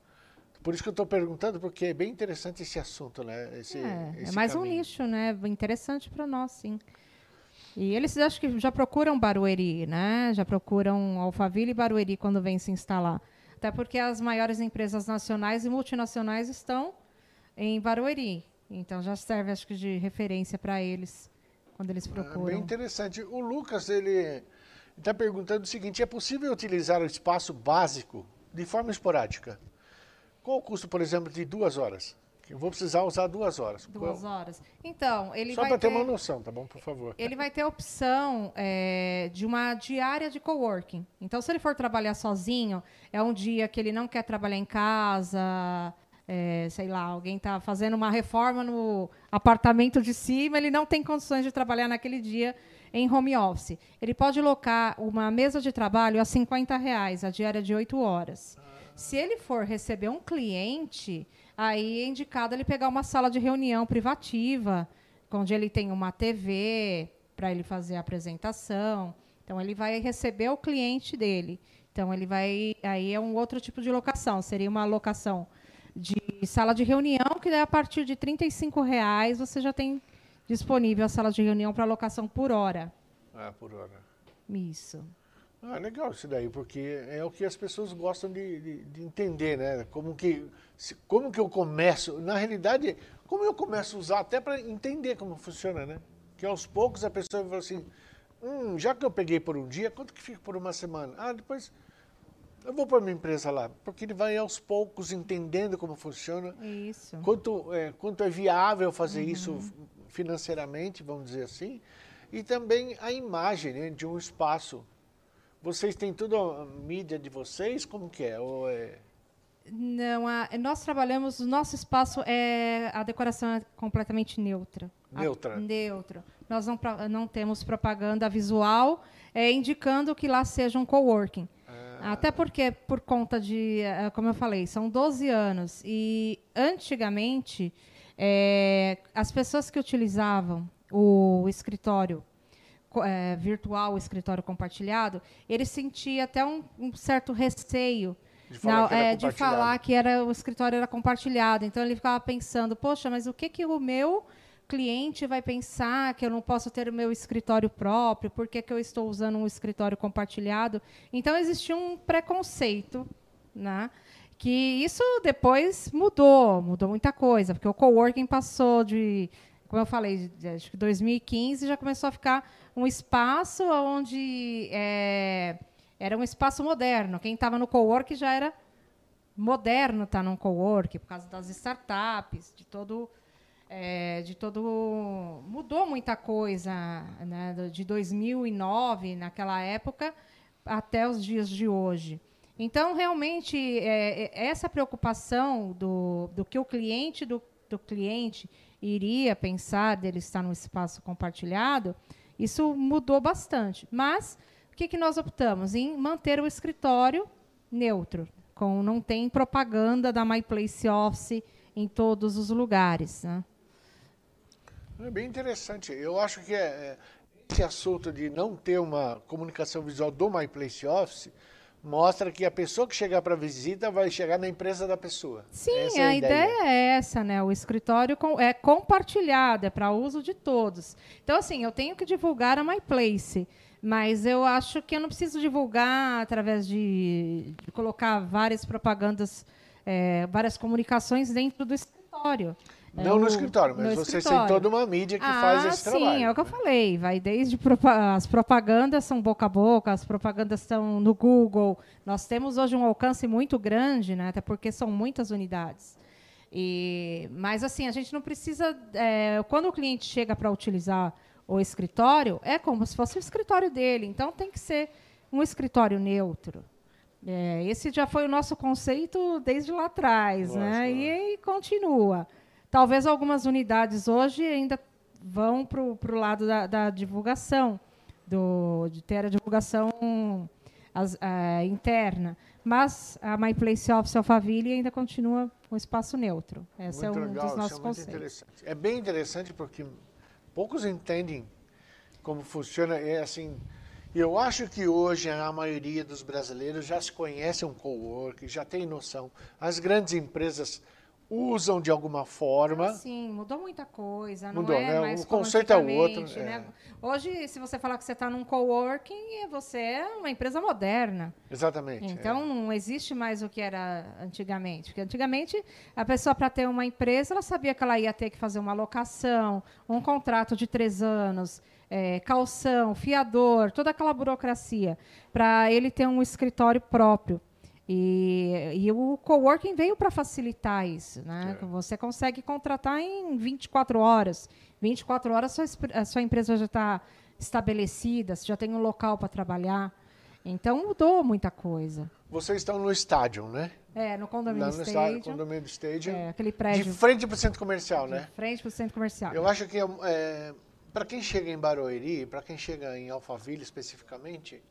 Por isso que eu estou perguntando, porque é bem interessante esse assunto, né? Esse, é, esse é mais caminho. um nicho, né? Interessante para nós, sim. E eles acho que já procuram Barueri, né? Já procuram Alphaville e Barueri quando vêm se instalar. Até porque as maiores empresas nacionais e multinacionais estão em Barueri. Então já serve, acho que, de referência para eles quando eles procuram. É bem interessante. O Lucas, ele está perguntando o seguinte, é possível utilizar o espaço básico de forma esporádica? Qual o custo, por exemplo, de duas horas? Eu vou precisar usar duas horas. Duas horas. Então, ele Só vai para ter ter uma noção, tá bom? Por favor. Ele vai ter a opção é, de uma diária de coworking. Então, se ele for trabalhar sozinho, é um dia que ele não quer trabalhar em casa, é, sei lá, alguém está fazendo uma reforma no apartamento de cima, ele não tem condições de trabalhar naquele dia em home office. Ele pode locar uma mesa de trabalho a 50 reais, a diária de 8 horas. Se ele for receber um cliente, aí é indicado ele pegar uma sala de reunião privativa, onde ele tem uma TV para ele fazer a apresentação. Então ele vai receber o cliente dele. Então ele vai, aí é um outro tipo de locação, seria uma locação de sala de reunião, que daí a partir de R$ reais você já tem disponível a sala de reunião para locação por hora. Ah, por hora. Isso. Ah, legal isso daí, porque é o que as pessoas gostam de, de, de entender, né? Como que, se, como que eu começo, na realidade, como eu começo a usar até para entender como funciona, né? Que aos poucos a pessoa fala assim, hum, já que eu peguei por um dia, quanto que fica por uma semana? Ah, depois eu vou para minha empresa lá, porque ele vai aos poucos entendendo como funciona. Isso. Quanto é, quanto é viável fazer uhum. isso financeiramente, vamos dizer assim. E também a imagem né, de um espaço. Vocês têm tudo a mídia de vocês? Como que é? Ou é... Não, a, nós trabalhamos, o nosso espaço é a decoração é completamente neutra. Neutra. A, neutra. Nós não, não temos propaganda visual é, indicando que lá seja um coworking. Até porque, por conta de, eh, como eu falei, são 12 anos. E, antigamente, é, as pessoas que utilizavam o escritório é, virtual, o escritório compartilhado, ele sentia até um, um certo receio de falar, não, é, de falar que era o escritório era compartilhado. Então ele ficava pensando, poxa, mas o que que o meu cliente vai pensar que eu não posso ter o meu escritório próprio? Por que, que eu estou usando um escritório compartilhado? Então existia um preconceito, né? Que isso depois mudou, mudou muita coisa, porque o coworking passou de, como eu falei, acho que 2015 já começou a ficar um espaço onde é, era um espaço moderno. Quem estava no cowork já era moderno estar tá num cowork por causa das startups, de todo é, de todo mudou muita coisa, né, de 2009 naquela época até os dias de hoje. Então realmente é, é, essa preocupação do, do que o cliente do, do cliente iria pensar dele estar no espaço compartilhado, isso mudou bastante. Mas que, que nós optamos? Em manter o escritório neutro, com não tem propaganda da My Place Office em todos os lugares. Né? É bem interessante. Eu acho que é, é, esse assunto de não ter uma comunicação visual do My Place Office mostra que a pessoa que chegar para visita vai chegar na empresa da pessoa. Sim, é a, a ideia. ideia. é essa, né? O escritório é compartilhado, é para uso de todos. Então, assim, eu tenho que divulgar a My Place. Mas eu acho que eu não preciso divulgar através de, de colocar várias propagandas, é, várias comunicações dentro do escritório. Não é, no escritório, mas no tem toda uma mídia que ah, faz esse sim, trabalho. Sim, é o que eu falei. Vai desde as propagandas são boca a boca, as propagandas estão no Google. Nós temos hoje um alcance muito grande, né, até porque são muitas unidades. E, mas assim, a gente não precisa. É, quando o cliente chega para utilizar o escritório, é como se fosse o escritório dele. Então, tem que ser um escritório neutro. É, esse já foi o nosso conceito desde lá atrás, né? E, e, continua. Talvez algumas unidades hoje ainda vão para o lado da, da, divulgação, do, de ter a divulgação as, uh, interna. Mas a My Place Office Alphaville ainda continua um espaço neutro. Esse muito é um legal, dos nossos é conceitos. É bem interessante porque poucos entendem como funciona. É assim, eu acho que hoje a maioria dos brasileiros já se conhece um cowork, já tem noção. As grandes empresas usam de alguma forma. Sim, mudou muita coisa. Mudou, não é né? o conceito é outro. Né? É. Hoje, se você falar que você está num coworking, você é uma empresa moderna. Exatamente. Então, é. não existe mais o que era antigamente. Porque antigamente, a pessoa, para ter uma empresa, ela sabia que ela ia ter que fazer uma locação, um contrato de três anos. É, calção, fiador, toda aquela burocracia, para ele ter um escritório próprio. E, e o coworking veio para facilitar isso. Né? É. Você consegue contratar em 24 horas. 24 horas sua, a sua empresa já está estabelecida, você já tem um local para trabalhar. Então mudou muita coisa. Vocês estão no estádio, né? É, no condomínio Lá no estádio. condomínio Stadium. É, aquele prédio. De frente para o centro comercial, de né? De frente para o centro comercial. Eu acho que é, para quem chega em Barueri, para quem chega em Alphaville especificamente,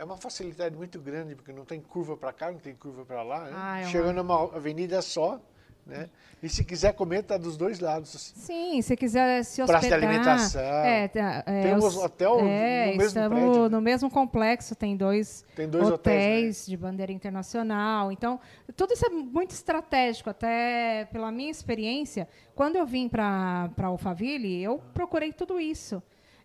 é uma facilidade muito grande, porque não tem curva para cá, não tem curva para lá. Né? Ah, é Chega numa avenida só, né? E se quiser comer, está dos dois lados. Assim. Sim, se quiser se hospedar. Praça de alimentação. É, tá, é, tem um hotel é, no mesmo estamos prédio. No mesmo complexo, tem dois, tem dois hotéis, hotéis né? de bandeira internacional. Então, tudo isso é muito estratégico, até pela minha experiência. Quando eu vim para Alphaville, eu procurei tudo isso.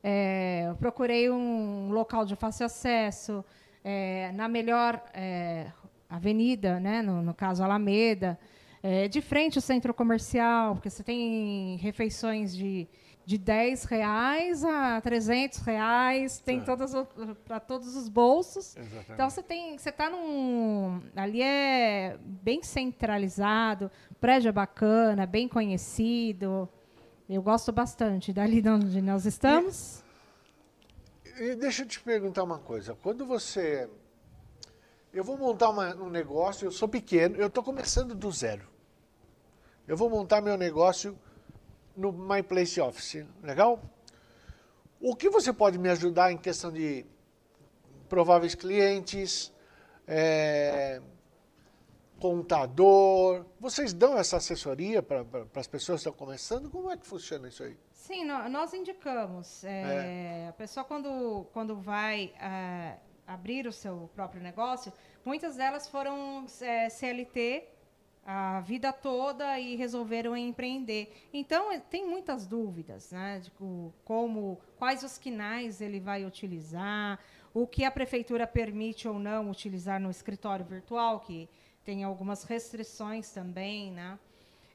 É, eu procurei um local de fácil acesso, é, na melhor é, avenida, né, no, no, caso Alameda, é, de frente ao centro comercial, porque você tem refeições de, de 10 reais a 300 reais, tem todas para todos os bolsos. Exatamente. Então você tem, você está num, ali é bem centralizado, prédio é bacana, bem conhecido. Eu gosto bastante dali onde nós estamos. E, e deixa eu te perguntar uma coisa. Quando você. Eu vou montar uma, um negócio, eu sou pequeno, eu estou começando do zero. Eu vou montar meu negócio no My Place Office. Legal? O que você pode me ajudar em questão de prováveis clientes? É, contador. Vocês dão essa assessoria para as pessoas que estão começando? Como é que funciona isso aí? Sim, nós indicamos. É, é. A pessoa, quando, quando vai é, abrir o seu próprio negócio, muitas delas foram é, CLT a vida toda e resolveram empreender. Então, tem muitas dúvidas, né? De como, quais os quinais ele vai utilizar, o que a prefeitura permite ou não utilizar no escritório virtual, que tem algumas restrições também, né?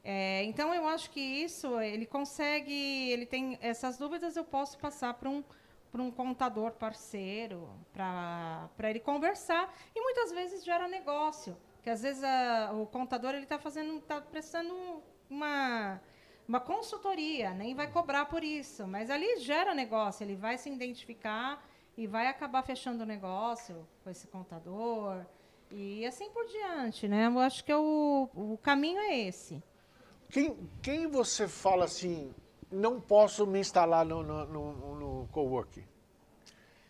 É, então eu acho que isso ele consegue, ele tem essas dúvidas eu posso passar para um para um contador parceiro para ele conversar e muitas vezes gera negócio, que às vezes a, o contador ele está fazendo está prestando uma uma consultoria, nem vai cobrar por isso, mas ali gera negócio, ele vai se identificar e vai acabar fechando o negócio com esse contador. E assim por diante, né? Eu acho que é o, o caminho é esse. Quem, quem você fala assim, não posso me instalar no, no, no, no coworking?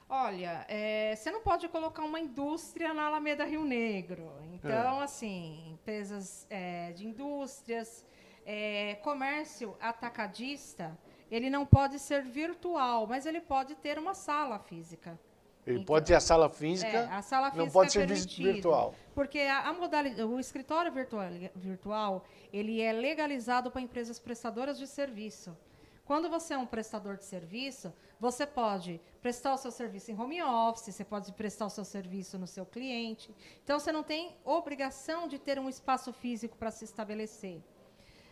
Olha, é, você não pode colocar uma indústria na Alameda Rio Negro. Então, é. assim, empresas é, de indústrias, é, comércio atacadista, ele não pode ser virtual, mas ele pode ter uma sala física. Ele então, pode ter a sala física, é, a sala física não pode ser permitido, virtual. Porque a, a modalidade, o escritório virtual, virtual, ele é legalizado para empresas prestadoras de serviço. Quando você é um prestador de serviço, você pode prestar o seu serviço em home office, você pode prestar o seu serviço no seu cliente. Então, você não tem obrigação de ter um espaço físico para se estabelecer.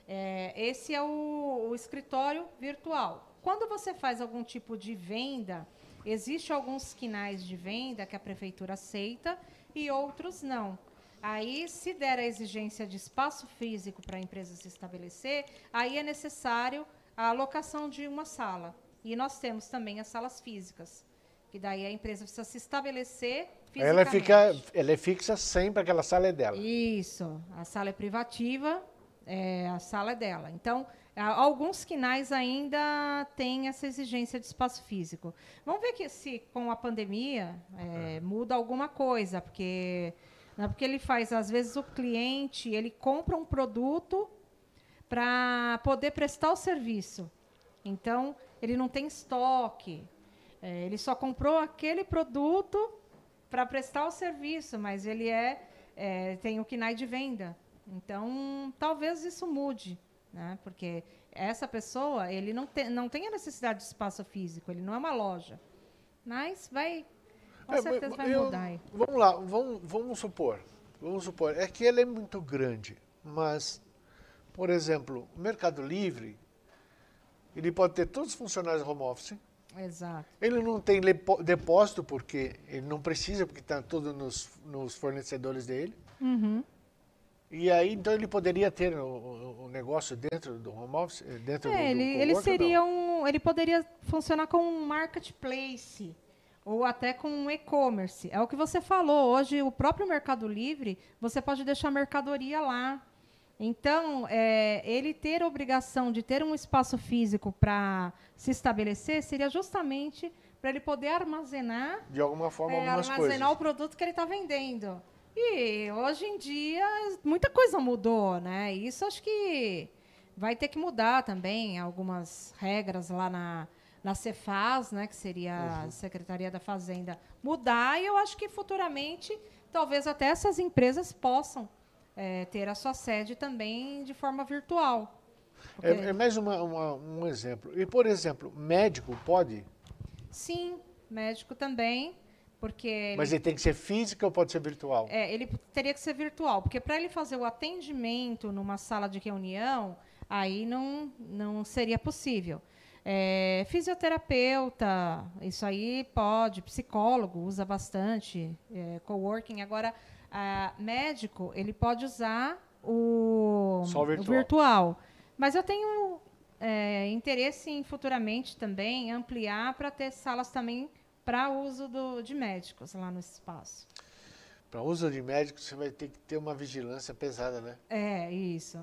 É, esse é o, o escritório virtual. Quando você faz algum tipo de venda, Existem alguns quinais de venda que a prefeitura aceita e outros não. Aí, se der a exigência de espaço físico para a empresa se estabelecer, aí é necessário a alocação de uma sala. E nós temos também as salas físicas, que daí a empresa precisa se estabelecer fisicamente. Ela, fica, ela é fixa sempre, aquela sala é dela. Isso. A sala é privativa, é, a sala é dela. Então, Alguns quinais ainda têm essa exigência de espaço físico. Vamos ver que se com a pandemia é, muda alguma coisa, porque né, porque ele faz às vezes o cliente ele compra um produto para poder prestar o serviço. Então ele não tem estoque, é, ele só comprou aquele produto para prestar o serviço, mas ele é, é tem o KNAI de venda. Então talvez isso mude né? Porque essa pessoa, ele não, te, não tem a necessidade de espaço físico, ele não é uma loja. Mas vai, com é, certeza vai eu, mudar. Aí. Vamos lá, vamos, vamos supor, vamos supor, é que ele é muito grande, mas, por exemplo, o Mercado Livre, ele pode ter todos os funcionários home office, Exato. Ele não tem depósito porque ele não precisa, porque está tudo nos, nos fornecedores dele. Uhum. E aí, então, ele poderia ter o, o negócio dentro do home office? Eh, dentro é, do, do ele, ele seria um. Ele poderia funcionar como um marketplace ou até com um e-commerce. É o que você falou. Hoje, o próprio Mercado Livre, você pode deixar mercadoria lá. Então, é, ele ter a obrigação de ter um espaço físico para se estabelecer seria justamente para ele poder armazenar. De alguma forma, é, algumas armazenar coisas. o produto que ele está vendendo. E hoje em dia muita coisa mudou, né? Isso acho que vai ter que mudar também algumas regras lá na, na Cefaz, né, que seria uhum. a Secretaria da Fazenda, mudar e eu acho que futuramente talvez até essas empresas possam é, ter a sua sede também de forma virtual. É, é, mais uma, uma, um exemplo. E, por exemplo, médico pode? Sim, médico também. Porque Mas ele tem que ser físico ou pode ser virtual? É, ele teria que ser virtual, porque para ele fazer o atendimento numa sala de reunião, aí não, não seria possível. É, fisioterapeuta, isso aí pode, psicólogo usa bastante, é, coworking. Agora, médico, ele pode usar o, Só virtual. o virtual. Mas eu tenho é, interesse em futuramente também ampliar para ter salas também para uso do, de médicos lá no espaço. Para uso de médicos, você vai ter que ter uma vigilância pesada, né? É, isso.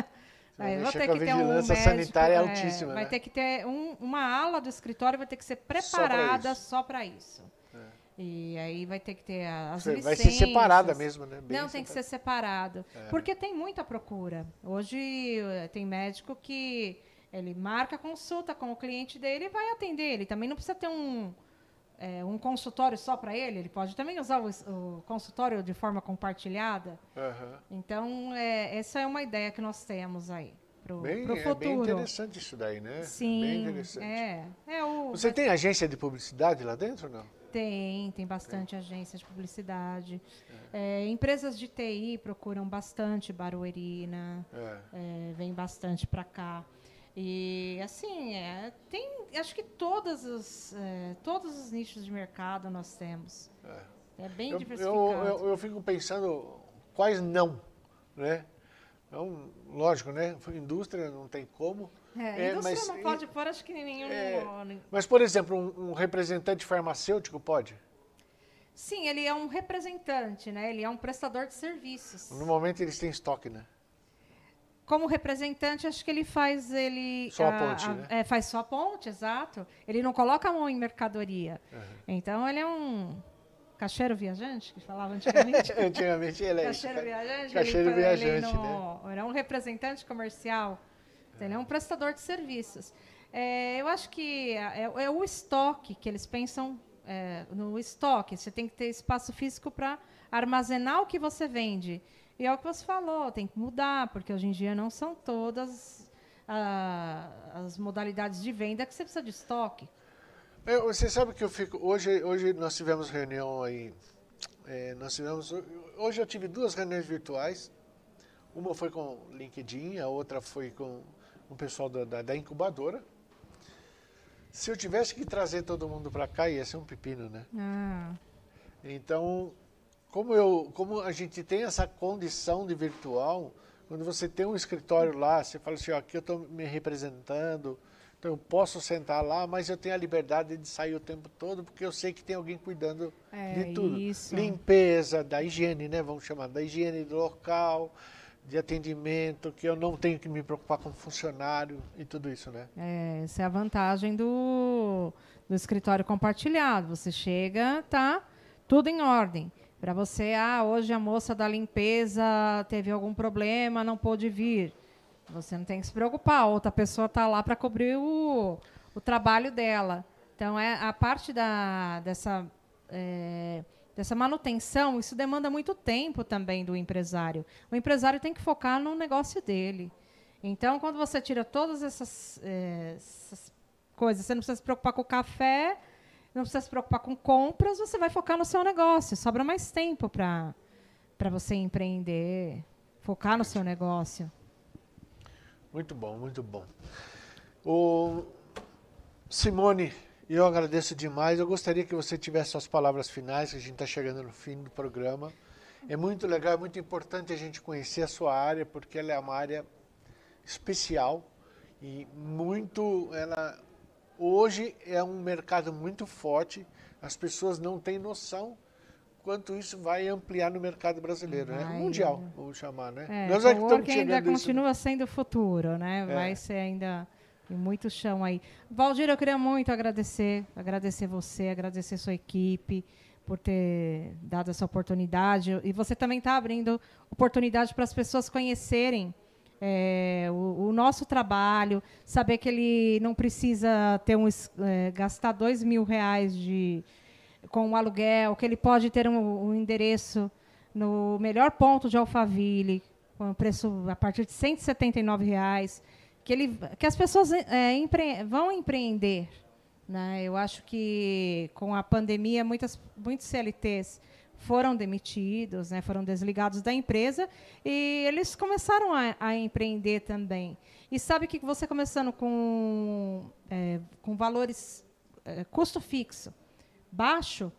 Aí, vai ter que a vigilância um médico, sanitária é, é altíssima. Vai né? ter que ter um, uma ala do escritório, vai ter que ser preparada só para isso. Só isso. E aí vai ter que ter as Vai licenças. ser separada mesmo, né? Bem Não, tem que ser separado. Porque tem muita procura. Hoje eh, tem médico que ele marca consulta com o cliente dele e vai atender. Ele também não precisa ter um, eh, um consultório só para ele. Ele pode também usar o, o consultório de forma compartilhada. Aham. Então, é, essa é uma ideia que nós temos aí para o Bem, futuro. é bem interessante isso daí, né? Bem Sim, interessante. é. é o, Você tem agência de publicidade lá dentro ou não? Tem, tem bastante agência de publicidade. É, empresas de TI procuram bastante Baruerina, É. é, vem bastante para cá. E assim, é, tem, acho que todas os, é, todos os nichos de mercado nós temos. É, bem Eu, diversificado. eu, eu, eu fico pensando quais não, né? Então, lógico, né? É, Indústria não tem como. a é, indústria mas não e- pode pôr, acho que nenhum. É, Mas, por exemplo, um, um representante farmacêutico pode? Sim, ele é um representante, né? Ele é um prestador de serviços. No momento eles têm estoque, né? Como representante, acho que ele faz ele Só a ponte, né? é, faz só a ponte, exato. Ele não coloca a mão em mercadoria. Uhum. Então ele é um caixeiro viajante que falava antigamente. Antigamente ele é caixeiro viajante. Caixeiro ele, viajante, ele né? não, Ele é um representante comercial. Então, Ele é um prestador de serviços. É, eu acho que é, é o estoque que eles pensam é, no estoque. Você tem que ter espaço físico para armazenar o que você vende. E é o que você falou, tem que mudar, porque hoje em dia não são todas ah, as modalidades de venda que você precisa de estoque. Eu- você sabe que eu fico. Hoje, hoje nós tivemos reunião aí. é, nós tivemos. Hoje eu tive duas reuniões virtuais. Uma foi com o LinkedIn, a outra foi com o pessoal da, da, da incubadora. Se eu tivesse que trazer todo mundo para cá, ia ser um pepino, né? Ah, Então, como, eu, como a gente tem essa condição de virtual, quando você tem um escritório lá, você fala assim, ó, aqui eu estou me representando, então eu posso sentar lá, mas eu tenho a liberdade de sair o tempo todo, porque eu sei que tem alguém cuidando É, de tudo. isso. Limpeza, da higiene, né? Vamos chamar, da higiene do local, de atendimento, que eu não tenho que me preocupar com funcionário e tudo isso, né? É, essa é a vantagem do, do escritório compartilhado. Você chega, tá tudo em ordem. Para você, ah, hoje a moça da limpeza teve algum problema, não pôde vir. Você não tem que se preocupar, outra pessoa está lá para cobrir o, o trabalho dela. Então, é a parte da, dessa, é, dessa manutenção, isso demanda muito tempo também do empresário. O empresário tem que focar no negócio dele. Então, quando você tira todas essas, eh, essas coisas, você não precisa se preocupar com o café, não precisa se preocupar com compras, você vai focar no seu negócio. Sobra mais tempo para você empreender, focar no seu negócio. Muito bom, muito bom. O Simone, eu agradeço demais. Eu gostaria que você tivesse suas palavras finais, que a gente está chegando no fim do programa. É muito legal, é muito importante a gente conhecer a sua área, porque ela é uma área especial e muito, ela hoje é um mercado muito forte. As pessoas não têm noção quanto isso vai ampliar no mercado brasileiro, né? Mundial, vamos chamar, né? É, Nós é que estamos ainda isso, né? continua sendo o futuro, né? É. Vai ser ainda tem muito chão aí. Valdir, eu queria muito agradecer, agradecer você, agradecer sua equipe por ter dado essa oportunidade. E você também está abrindo oportunidade para as pessoas conhecerem é, o, o nosso trabalho, saber que ele não precisa ter um, é, gastar dois mil reais de, com um aluguel, que ele pode ter um, um endereço no melhor ponto de Alphaville, com um preço a partir de 179 reais, que, ele, que as pessoas é, empre- vão empreender. Né? Eu acho que com a pandemia, muitas, muitos CLTs foram demitidos, né? foram desligados da empresa e eles começaram a, a empreender também. E sabe que você começando com, é, com valores, é, custo fixo, baixo,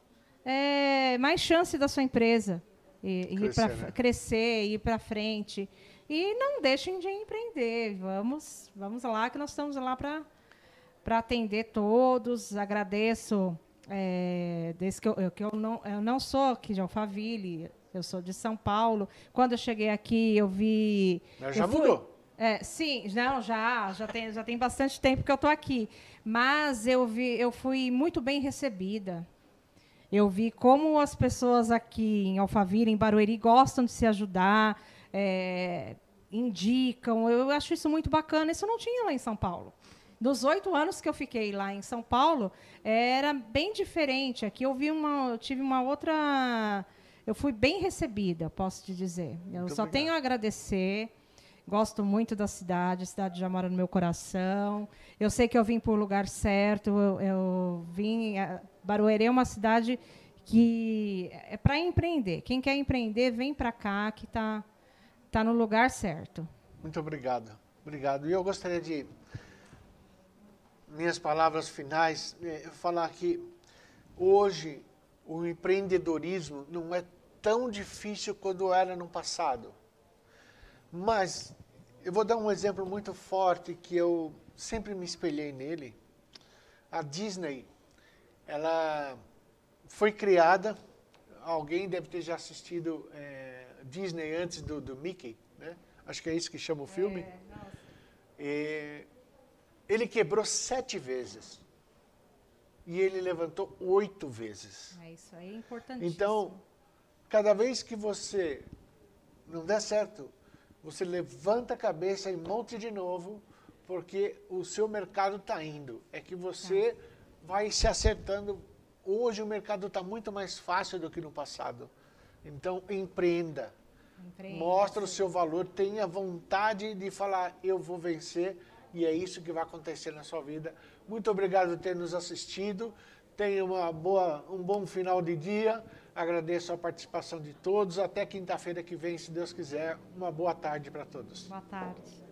é mais chance da sua empresa ir, ir Crescer, pra- né? crescer, ir para frente. E não deixem de empreender. Vamos, vamos lá, que nós estamos lá para para atender todos. Agradeço. É, desde que eu, eu- que eu, não, eu não sou aqui de Alphaville, eu sou de São Paulo. Quando eu cheguei aqui, eu vi. Mas já eu fui- mudou. é, sim, não, já, já tem, já tem bastante tempo que eu estou aqui. Mas eu vi, eu fui muito bem recebida. Eu vi como as pessoas aqui em Alphaville, em Barueri, gostam de se ajudar, é, indicam. Eu acho isso muito bacana. Isso não tinha lá em São Paulo. Dos oito anos que eu fiquei lá em São Paulo, era bem diferente. Aqui eu vi uma, eu tive uma outra. Eu fui bem recebida, posso te dizer. Eu muito só obrigado. tenho a agradecer. Gosto muito da cidade, a cidade já mora no meu coração. Eu sei que eu vim para o lugar certo. Eu, eu vim. Barueri é uma cidade que é para empreender. Quem quer empreender, vem para cá, que está tá no lugar certo. Muito obrigado. Obrigado. E eu gostaria de, minhas palavras finais, é, falar que hoje o empreendedorismo não é tão difícil quanto era no passado. Mas eu vou dar um exemplo muito forte que eu sempre me espelhei nele. A Disney, ela foi criada, alguém deve ter já assistido é, Disney antes do, do, Mickey, né? Acho que é isso que chama o filme. É, ele quebrou sete vezes. E ele levantou oito vezes. É isso aí, é importantíssimo. Então, cada vez que você não der certo, você levanta a cabeça e monte de novo, porque o seu mercado está indo. É que você é. vai se acertando. Hoje o mercado está muito mais fácil do que no passado. Então, empreenda. empreenda Mostra sim. o seu valor, tenha vontade de falar, eu vou vencer, e é isso que vai acontecer na sua vida. Muito obrigado por ter nos assistido. Tenha uma boa, um bom final de dia. Agradeço a participação de todos. Até quinta-feira que vem, se Deus quiser. Uma boa tarde para todos. Boa tarde.